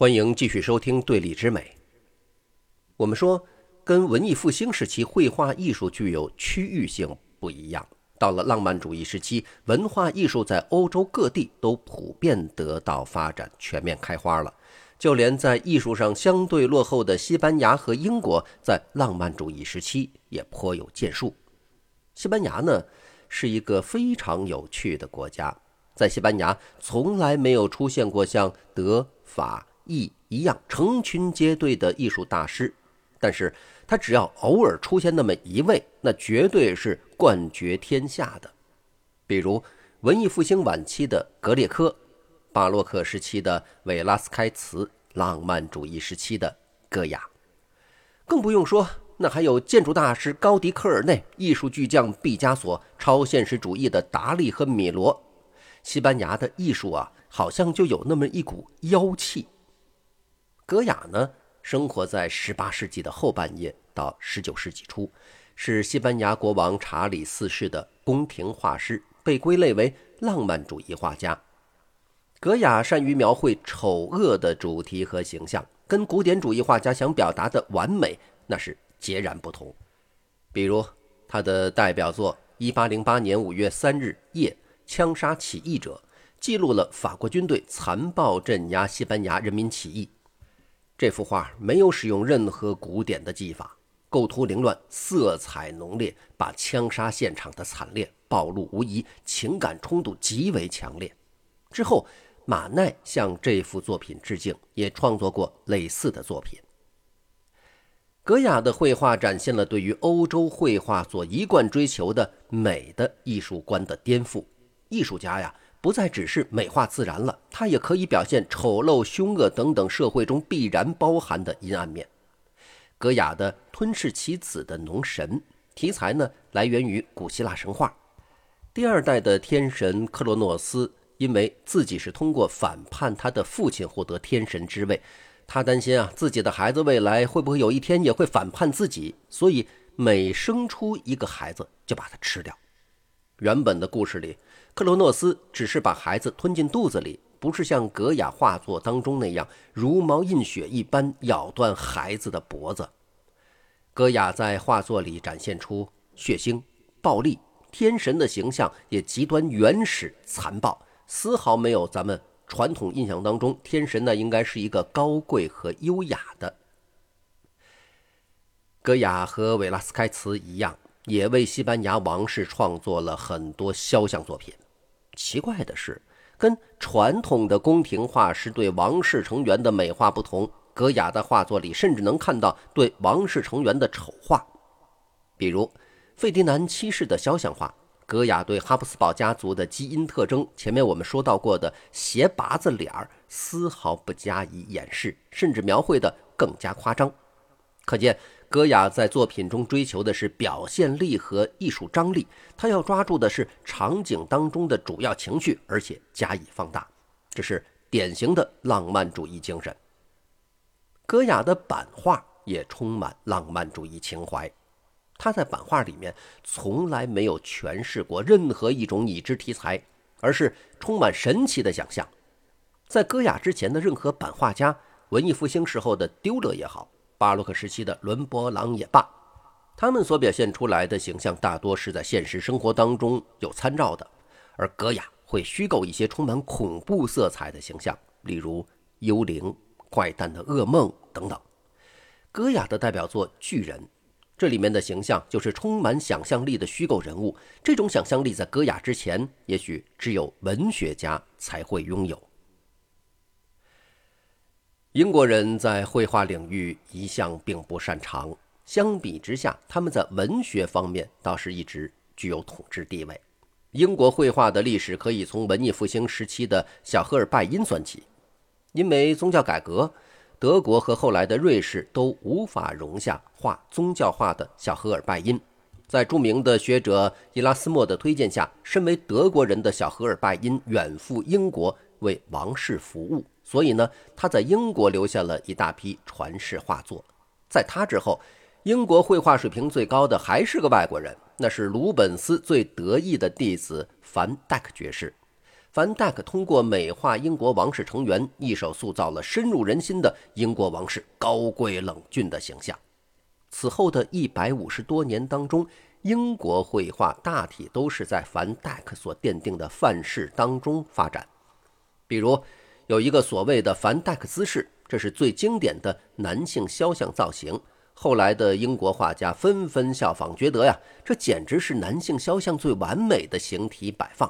欢迎继续收听《对立之美》。我们说，跟文艺复兴时期绘画艺术具有区域性不一样，到了浪漫主义时期，文化艺术在欧洲各地都普遍得到发展，全面开花了。就连在艺术上相对落后的西班牙和英国，在浪漫主义时期也颇有建树。西班牙呢，是一个非常有趣的国家，在西班牙从来没有出现过像德法。一一样成群结队的艺术大师，但是他只要偶尔出现那么一位，那绝对是冠绝天下的。比如文艺复兴晚期的格列科，巴洛克时期的韦拉斯开茨，浪漫主义时期的戈雅，更不用说那还有建筑大师高迪科尔内、艺术巨匠毕加索、超现实主义的达利和米罗。西班牙的艺术啊，好像就有那么一股妖气。戈雅呢，生活在十八世纪的后半叶到十九世纪初，是西班牙国王查理四世的宫廷画师，被归类为浪漫主义画家。戈雅善于描绘丑恶的主题和形象，跟古典主义画家想表达的完美那是截然不同。比如他的代表作一八零八年五月三日夜枪杀起义者，记录了法国军队残暴镇压西班牙人民起义。这幅画没有使用任何古典的技法，构图凌乱，色彩浓烈，把枪杀现场的惨烈暴露无遗，情感冲突极为强烈。之后，马奈向这幅作品致敬，也创作过类似的作品。格雅的绘画展现了对于欧洲绘画所一贯追求的美的艺术观的颠覆。艺术家呀。不再只是美化自然了，它也可以表现丑陋、凶恶等等社会中必然包含的阴暗面。戈雅的吞噬其子的农神题材呢，来源于古希腊神话。第二代的天神克洛诺斯因为自己是通过反叛他的父亲获得天神之位，他担心啊自己的孩子未来会不会有一天也会反叛自己，所以每生出一个孩子就把他吃掉。原本的故事里。克罗诺斯只是把孩子吞进肚子里，不是像格雅画作当中那样如毛饮血一般咬断孩子的脖子。格雅在画作里展现出血腥、暴力，天神的形象也极端原始、残暴，丝毫没有咱们传统印象当中天神呢应该是一个高贵和优雅的。格雅和韦拉斯开茨一样。也为西班牙王室创作了很多肖像作品。奇怪的是，跟传统的宫廷画师对王室成员的美化不同，戈雅的画作里甚至能看到对王室成员的丑化。比如，费迪南七世的肖像画，戈雅对哈布斯堡家族的基因特征，前面我们说到过的斜拔子脸儿，丝毫不加以掩饰，甚至描绘的更加夸张。可见。戈雅在作品中追求的是表现力和艺术张力，他要抓住的是场景当中的主要情绪，而且加以放大，这是典型的浪漫主义精神。戈雅的版画也充满浪漫主义情怀，他在版画里面从来没有诠释过任何一种已知题材，而是充满神奇的想象。在戈雅之前的任何版画家，文艺复兴时候的丢勒也好。巴洛克时期的伦勃朗也罢，他们所表现出来的形象大多是在现实生活当中有参照的，而戈雅会虚构一些充满恐怖色彩的形象，例如幽灵、怪诞的噩梦等等。戈雅的代表作《巨人》，这里面的形象就是充满想象力的虚构人物，这种想象力在戈雅之前，也许只有文学家才会拥有。英国人在绘画领域一向并不擅长，相比之下，他们在文学方面倒是一直具有统治地位。英国绘画的历史可以从文艺复兴时期的小荷尔拜因算起，因为宗教改革，德国和后来的瑞士都无法容下画宗教画的小荷尔拜因。在著名的学者伊拉斯莫的推荐下，身为德国人的小荷尔拜因远赴英国为王室服务。所以呢，他在英国留下了一大批传世画作。在他之后，英国绘画水平最高的还是个外国人，那是鲁本斯最得意的弟子凡戴克爵士。凡戴克通过美化英国王室成员，一手塑造了深入人心的英国王室高贵冷峻的形象。此后的一百五十多年当中，英国绘画大体都是在凡戴克所奠定的范式当中发展。比如，有一个所谓的凡戴克姿势，这是最经典的男性肖像造型。后来的英国画家纷纷效仿，觉得呀，这简直是男性肖像最完美的形体摆放。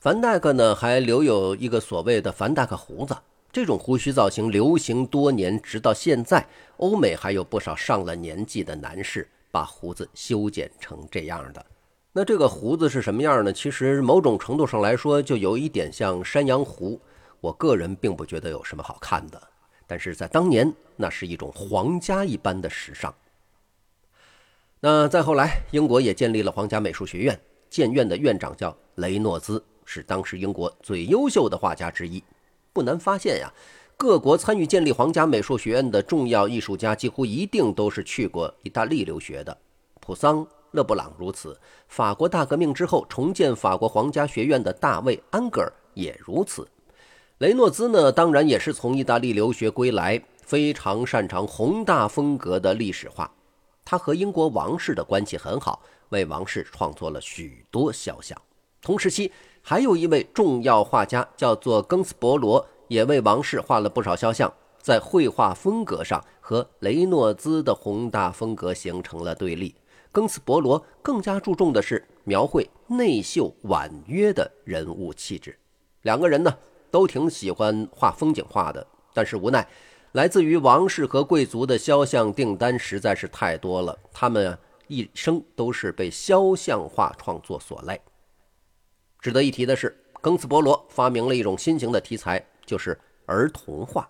凡戴克呢，还留有一个所谓的凡戴克胡子，这种胡须造型流行多年，直到现在，欧美还有不少上了年纪的男士把胡子修剪成这样的。那这个胡子是什么样呢？其实某种程度上来说，就有一点像山羊胡。我个人并不觉得有什么好看的，但是在当年，那是一种皇家一般的时尚。那再后来，英国也建立了皇家美术学院，建院的院长叫雷诺兹。是当时英国最优秀的画家之一。不难发现呀，各国参与建立皇家美术学院的重要艺术家，几乎一定都是去过意大利留学的。普桑、勒布朗如此，法国大革命之后重建法国皇家学院的大卫·安格尔也如此。雷诺兹呢，当然也是从意大利留学归来，非常擅长宏大风格的历史画。他和英国王室的关系很好，为王室创作了许多肖像。同时期。还有一位重要画家叫做庚斯伯罗，也为王室画了不少肖像。在绘画风格上，和雷诺兹的宏大风格形成了对立。庚斯伯罗更加注重的是描绘内秀婉约的人物气质。两个人呢，都挺喜欢画风景画的，但是无奈，来自于王室和贵族的肖像订单实在是太多了，他们一生都是被肖像画创作所累。值得一提的是，庚斯伯罗发明了一种新型的题材，就是儿童画。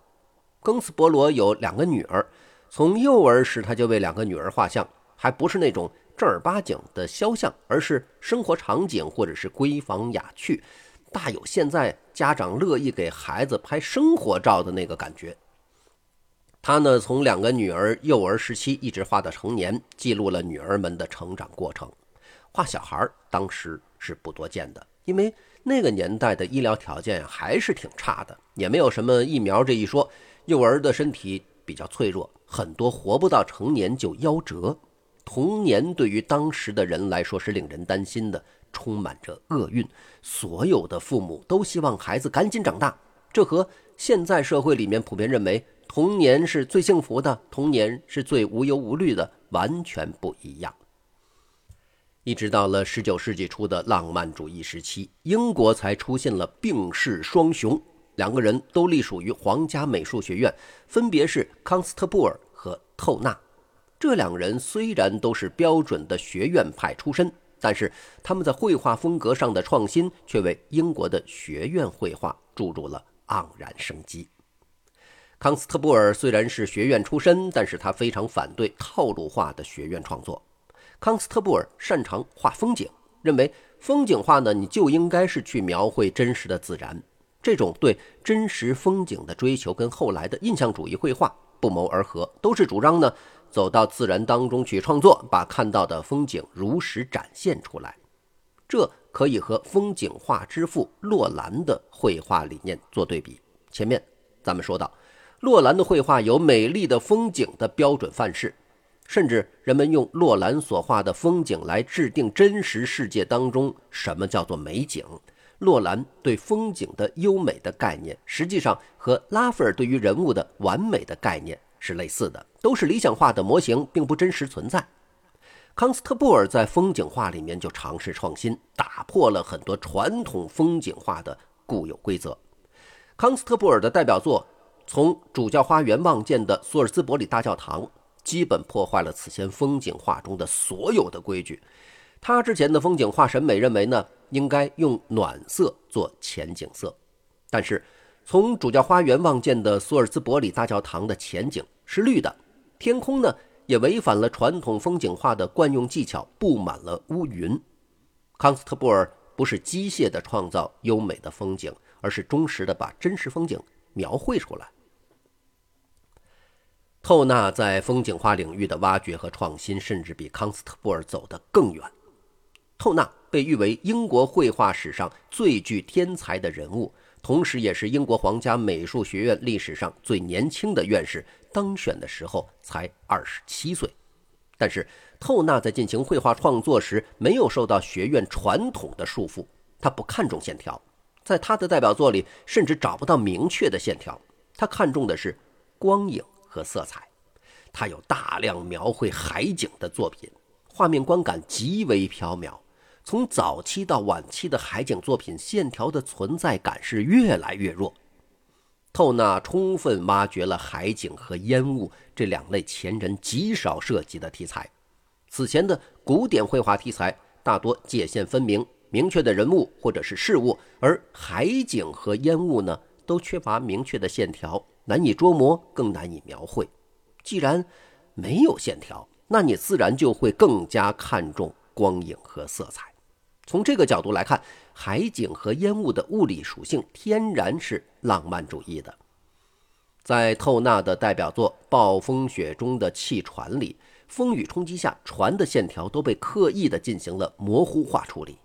庚斯伯罗有两个女儿，从幼儿时他就为两个女儿画像，还不是那种正儿八经的肖像，而是生活场景或者是闺房雅趣，大有现在家长乐意给孩子拍生活照的那个感觉。他呢，从两个女儿幼儿时期一直画到成年，记录了女儿们的成长过程。画小孩当时是不多见的。因为那个年代的医疗条件还是挺差的，也没有什么疫苗这一说，幼儿的身体比较脆弱，很多活不到成年就夭折。童年对于当时的人来说是令人担心的，充满着厄运。所有的父母都希望孩子赶紧长大，这和现在社会里面普遍认为童年是最幸福的，童年是最无忧无虑的完全不一样。一直到了十九世纪初的浪漫主义时期，英国才出现了病逝双雄，两个人都隶属于皇家美术学院，分别是康斯特布尔和透纳。这两人虽然都是标准的学院派出身，但是他们在绘画风格上的创新，却为英国的学院绘画注入了盎然生机。康斯特布尔虽然是学院出身，但是他非常反对套路化的学院创作。康斯特布尔擅长画风景，认为风景画呢，你就应该是去描绘真实的自然。这种对真实风景的追求，跟后来的印象主义绘画不谋而合，都是主张呢走到自然当中去创作，把看到的风景如实展现出来。这可以和风景画之父洛兰的绘画理念做对比。前面咱们说到，洛兰的绘画有美丽的风景的标准范式。甚至人们用洛兰所画的风景来制定真实世界当中什么叫做美景。洛兰对风景的优美的概念，实际上和拉斐尔对于人物的完美的概念是类似的，都是理想化的模型，并不真实存在。康斯特布尔在风景画里面就尝试创新，打破了很多传统风景画的固有规则。康斯特布尔的代表作，从主教花园望见的索尔兹伯里大教堂。基本破坏了此前风景画中的所有的规矩。他之前的风景画审美认为呢，应该用暖色做前景色，但是从主教花园望见的索尔兹伯里大教堂的前景是绿的，天空呢也违反了传统风景画的惯用技巧，布满了乌云。康斯特布尔不是机械地创造优美的风景，而是忠实地把真实风景描绘出来。透纳在风景画领域的挖掘和创新，甚至比康斯特布尔走得更远。透纳被誉为英国绘画史上最具天才的人物，同时也是英国皇家美术学院历史上最年轻的院士。当选的时候才二十七岁，但是透纳在进行绘画创作时没有受到学院传统的束缚，他不看重线条，在他的代表作里甚至找不到明确的线条，他看重的是光影和色彩。他有大量描绘海景的作品，画面观感极为飘渺。从早期到晚期的海景作品，线条的存在感是越来越弱。透纳充分挖掘了海景和烟雾这两类前人极少涉及的题材。此前的古典绘画题材大多界限分明、明确的人物或者是事物，而海景和烟雾呢，都缺乏明确的线条，难以捉摸，更难以描绘。既然没有线条，那你自然就会更加看重光影和色彩。从这个角度来看，海景和烟雾的物理属性天然是浪漫主义的。在透纳的代表作《暴风雪中的汽船》里，风雨冲击下，船的线条都被刻意的进行了模糊化处理。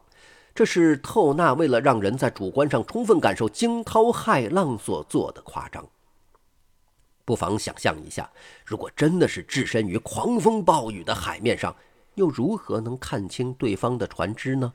这是透纳为了让人在主观上充分感受惊涛骇浪所做的夸张。不妨想象一下，如果真的是置身于狂风暴雨的海面上，又如何能看清对方的船只呢？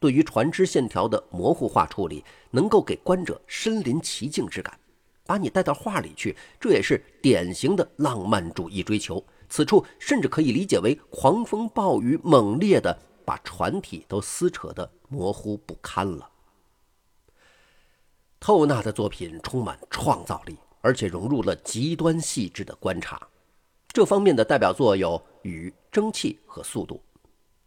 对于船只线条的模糊化处理，能够给观者身临其境之感，把你带到画里去，这也是典型的浪漫主义追求。此处甚至可以理解为狂风暴雨猛烈的把船体都撕扯得模糊不堪了。透纳的作品充满创造力，而且融入了极端细致的观察。这方面的代表作有雨、蒸汽和速度。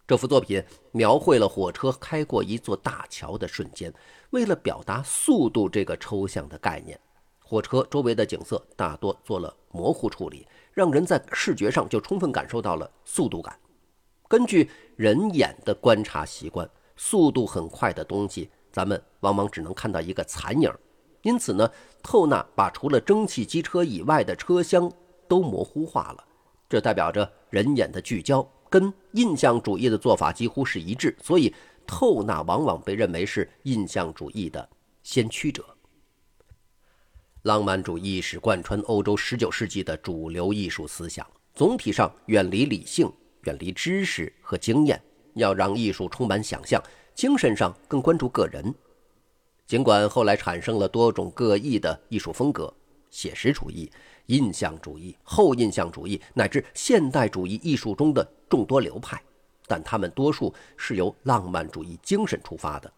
这幅作品描绘了火车开过一座大桥的瞬间。为了表达速度这个抽象的概念，火车周围的景色大多做了模糊处理，让人在视觉上就充分感受到了速度感。根据人眼的观察习惯，速度很快的东西，咱们往往只能看到一个残影。因此呢，透纳把除了蒸汽机车以外的车厢都模糊化了，这代表着人眼的聚焦。跟印象主义的做法几乎是一致，所以透纳往往被认为是印象主义的先驱者。浪漫主义是贯穿欧洲19世纪的主流艺术思想，总体上远离理性、远离知识和经验，要让艺术充满想象，精神上更关注个人。尽管后来产生了多种各异的艺术风格，写实主义。印象主义、后印象主义乃至现代主义艺术中的众多流派，但他们多数是由浪漫主义精神出发的。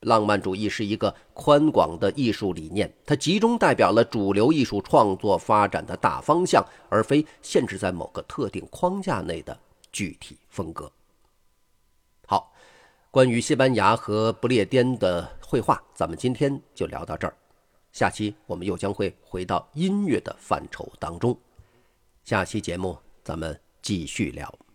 浪漫主义是一个宽广的艺术理念，它集中代表了主流艺术创作发展的大方向，而非限制在某个特定框架内的具体风格。好，关于西班牙和不列颠的绘画，咱们今天就聊到这儿。下期我们又将会回到音乐的范畴当中，下期节目咱们继续聊。